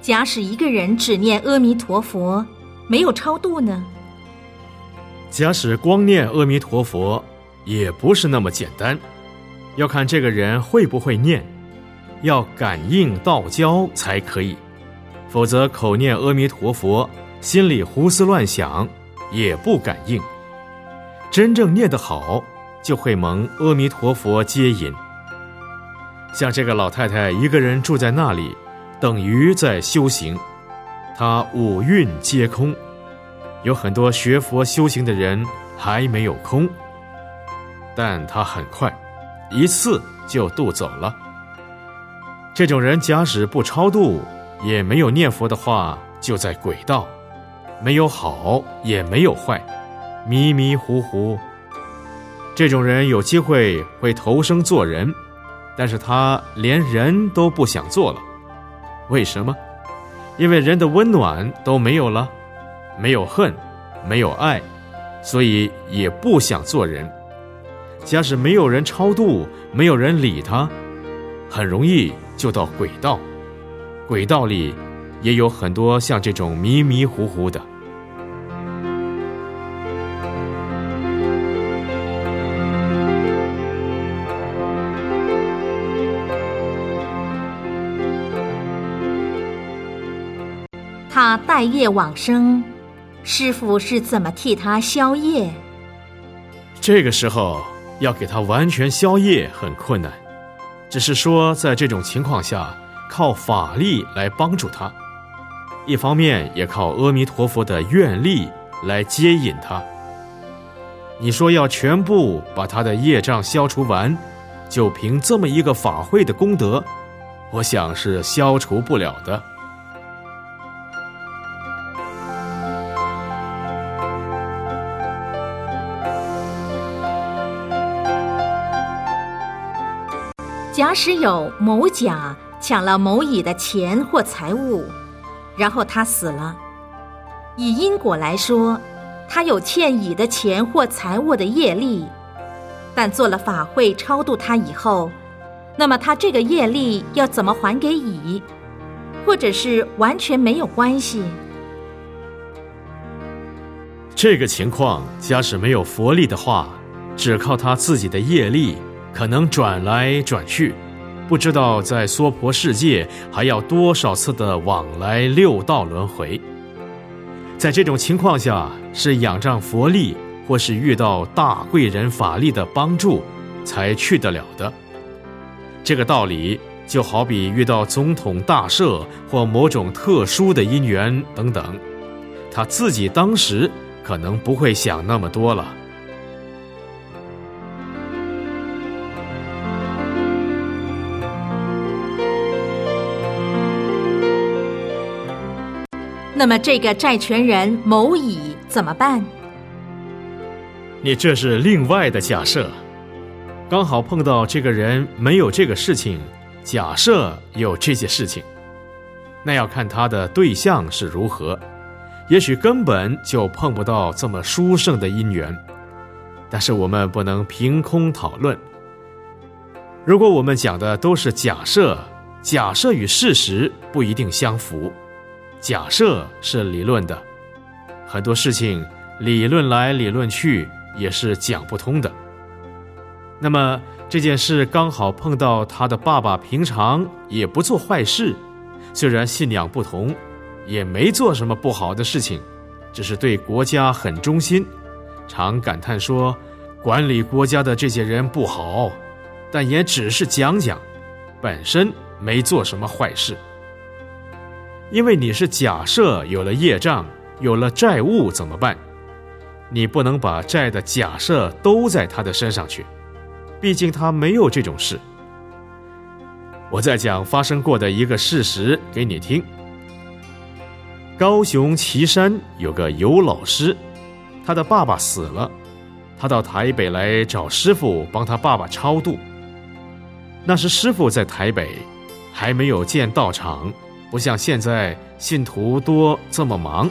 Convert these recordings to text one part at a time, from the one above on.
假使一个人只念阿弥陀佛，没有超度呢？假使光念阿弥陀佛，也不是那么简单，要看这个人会不会念，要感应道交才可以，否则口念阿弥陀佛，心里胡思乱想，也不感应。真正念得好，就会蒙阿弥陀佛接引。像这个老太太一个人住在那里。等于在修行，他五蕴皆空。有很多学佛修行的人还没有空，但他很快一次就渡走了。这种人假使不超度，也没有念佛的话，就在轨道，没有好也没有坏，迷迷糊糊。这种人有机会会投生做人，但是他连人都不想做了。为什么？因为人的温暖都没有了，没有恨，没有爱，所以也不想做人。假使没有人超度，没有人理他，很容易就到鬼道。鬼道里也有很多像这种迷迷糊糊的。待业往生，师傅是怎么替他消业？这个时候要给他完全消业很困难，只是说在这种情况下，靠法力来帮助他，一方面也靠阿弥陀佛的愿力来接引他。你说要全部把他的业障消除完，就凭这么一个法会的功德，我想是消除不了的。假使有某甲抢了某乙的钱或财物，然后他死了，以因果来说，他有欠乙的钱或财物的业力，但做了法会超度他以后，那么他这个业力要怎么还给乙，或者是完全没有关系？这个情况，假使没有佛力的话，只靠他自己的业力。可能转来转去，不知道在娑婆世界还要多少次的往来六道轮回。在这种情况下，是仰仗佛力，或是遇到大贵人法力的帮助，才去得了的。这个道理就好比遇到总统大赦或某种特殊的因缘等等，他自己当时可能不会想那么多了。那么这个债权人某乙怎么办？你这是另外的假设，刚好碰到这个人没有这个事情，假设有这些事情，那要看他的对象是如何，也许根本就碰不到这么殊胜的因缘。但是我们不能凭空讨论。如果我们讲的都是假设，假设与事实不一定相符。假设是理论的，很多事情理论来理论去也是讲不通的。那么这件事刚好碰到他的爸爸，平常也不做坏事，虽然信仰不同，也没做什么不好的事情，只是对国家很忠心，常感叹说管理国家的这些人不好，但也只是讲讲，本身没做什么坏事。因为你是假设有了业障，有了债务怎么办？你不能把债的假设都在他的身上去，毕竟他没有这种事。我在讲发生过的一个事实给你听。高雄旗山有个尤老师，他的爸爸死了，他到台北来找师傅帮他爸爸超度。那时师傅在台北，还没有建道场。不像现在信徒多这么忙，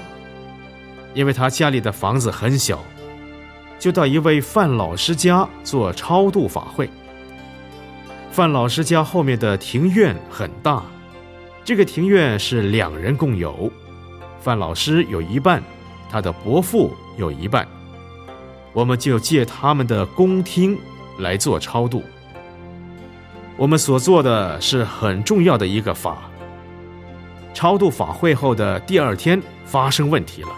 因为他家里的房子很小，就到一位范老师家做超度法会。范老师家后面的庭院很大，这个庭院是两人共有，范老师有一半，他的伯父有一半，我们就借他们的公厅来做超度。我们所做的是很重要的一个法。超度法会后的第二天发生问题了，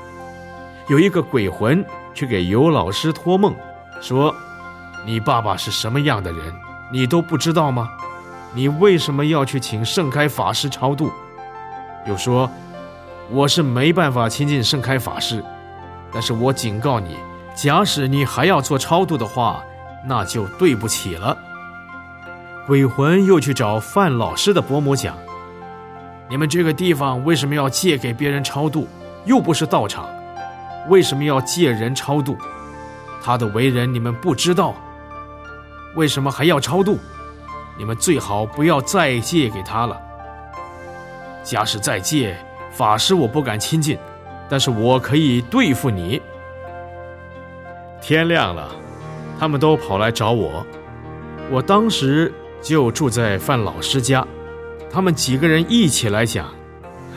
有一个鬼魂去给尤老师托梦，说：“你爸爸是什么样的人，你都不知道吗？你为什么要去请盛开法师超度？”又说：“我是没办法亲近盛开法师，但是我警告你，假使你还要做超度的话，那就对不起了。”鬼魂又去找范老师的伯母讲。你们这个地方为什么要借给别人超度？又不是道场，为什么要借人超度？他的为人你们不知道，为什么还要超度？你们最好不要再借给他了。假使再借，法师我不敢亲近，但是我可以对付你。天亮了，他们都跑来找我，我当时就住在范老师家。他们几个人一起来讲，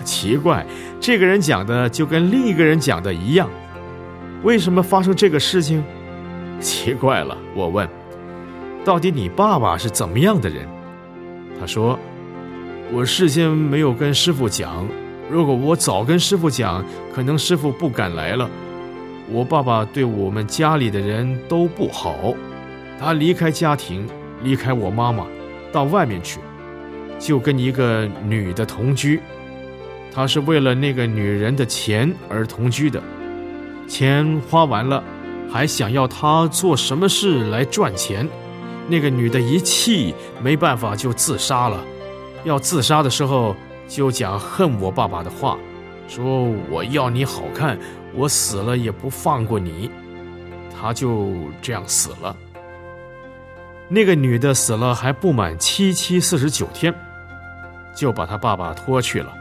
奇怪，这个人讲的就跟另一个人讲的一样，为什么发生这个事情？奇怪了，我问，到底你爸爸是怎么样的人？他说，我事先没有跟师傅讲，如果我早跟师傅讲，可能师傅不敢来了。我爸爸对我们家里的人都不好，他离开家庭，离开我妈妈，到外面去。就跟一个女的同居，他是为了那个女人的钱而同居的，钱花完了，还想要他做什么事来赚钱。那个女的一气没办法就自杀了，要自杀的时候就讲恨我爸爸的话，说我要你好看，我死了也不放过你。他就这样死了。那个女的死了还不满七七四十九天。就把他爸爸拖去了。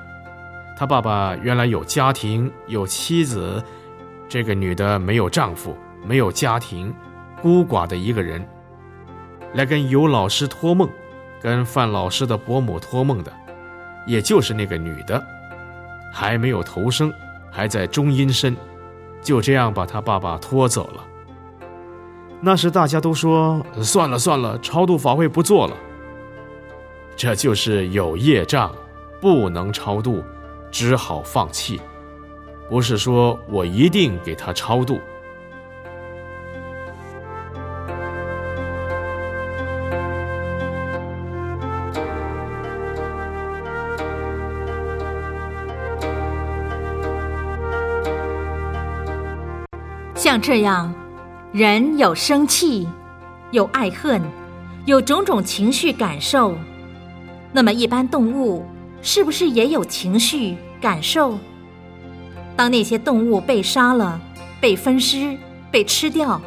他爸爸原来有家庭，有妻子，这个女的没有丈夫，没有家庭，孤寡的一个人，来跟尤老师托梦，跟范老师的伯母托梦的，也就是那个女的，还没有投生，还在中阴身，就这样把他爸爸拖走了。那时大家都说算了算了，超度法会不做了。这就是有业障，不能超度，只好放弃。不是说我一定给他超度。像这样，人有生气，有爱恨，有种种情绪感受。那么，一般动物是不是也有情绪感受？当那些动物被杀了、被分尸、被吃掉，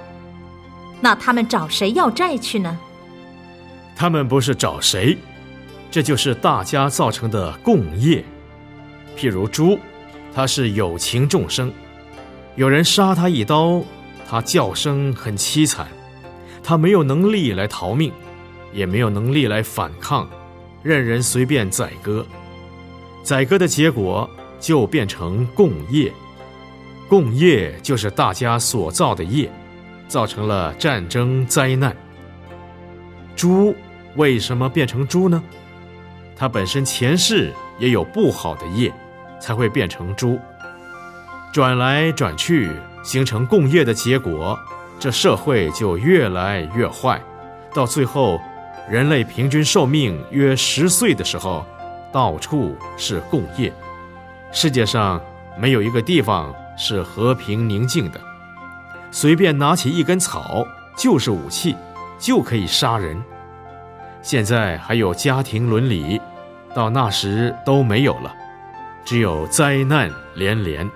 那他们找谁要债去呢？他们不是找谁，这就是大家造成的共业。譬如猪，它是有情众生，有人杀它一刀，它叫声很凄惨，它没有能力来逃命，也没有能力来反抗。任人随便宰割，宰割的结果就变成共业，共业就是大家所造的业，造成了战争灾难。猪为什么变成猪呢？它本身前世也有不好的业，才会变成猪。转来转去，形成共业的结果，这社会就越来越坏，到最后。人类平均寿命约十岁的时候，到处是共业。世界上没有一个地方是和平宁静的，随便拿起一根草就是武器，就可以杀人。现在还有家庭伦理，到那时都没有了，只有灾难连连。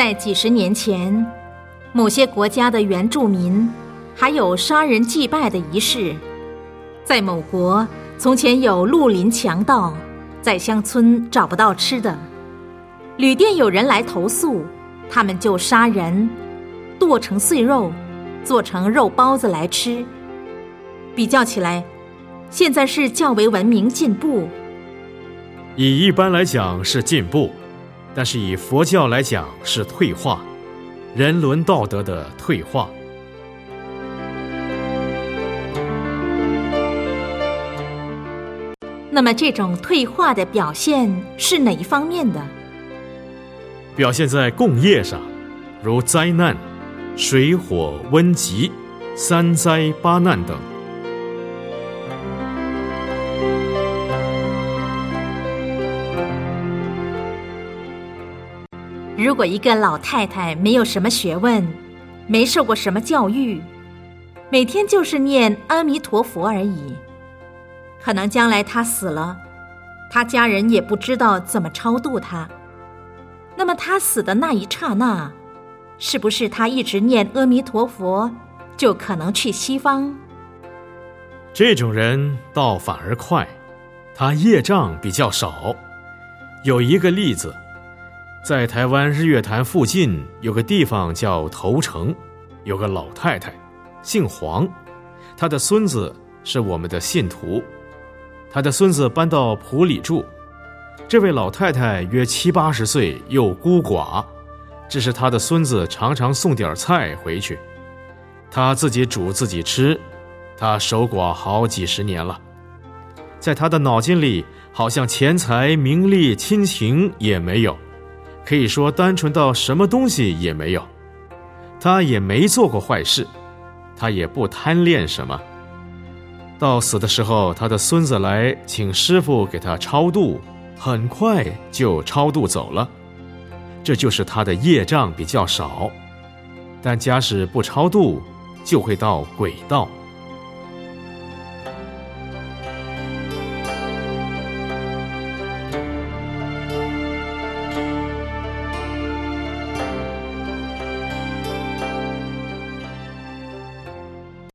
在几十年前，某些国家的原住民还有杀人祭拜的仪式。在某国，从前有绿林强盗，在乡村找不到吃的，旅店有人来投诉，他们就杀人，剁成碎肉，做成肉包子来吃。比较起来，现在是较为文明进步。以一般来讲是进步，但是以佛教来讲是退化，人伦道德的退化。那么，这种退化的表现是哪一方面的？表现在共业上，如灾难、水火瘟疾、三灾八难等。如果一个老太太没有什么学问，没受过什么教育，每天就是念阿弥陀佛而已，可能将来她死了，她家人也不知道怎么超度她。那么她死的那一刹那，是不是她一直念阿弥陀佛，就可能去西方？这种人倒反而快，他业障比较少。有一个例子。在台湾日月潭附近有个地方叫头城，有个老太太，姓黄，她的孙子是我们的信徒，她的孙子搬到埔里住，这位老太太约七八十岁，又孤寡，只是她的孙子常常送点菜回去，她自己煮自己吃，她守寡好几十年了，在她的脑筋里，好像钱财、名利、亲情也没有。可以说单纯到什么东西也没有，他也没做过坏事，他也不贪恋什么。到死的时候，他的孙子来请师傅给他超度，很快就超度走了。这就是他的业障比较少，但假使不超度，就会到鬼道。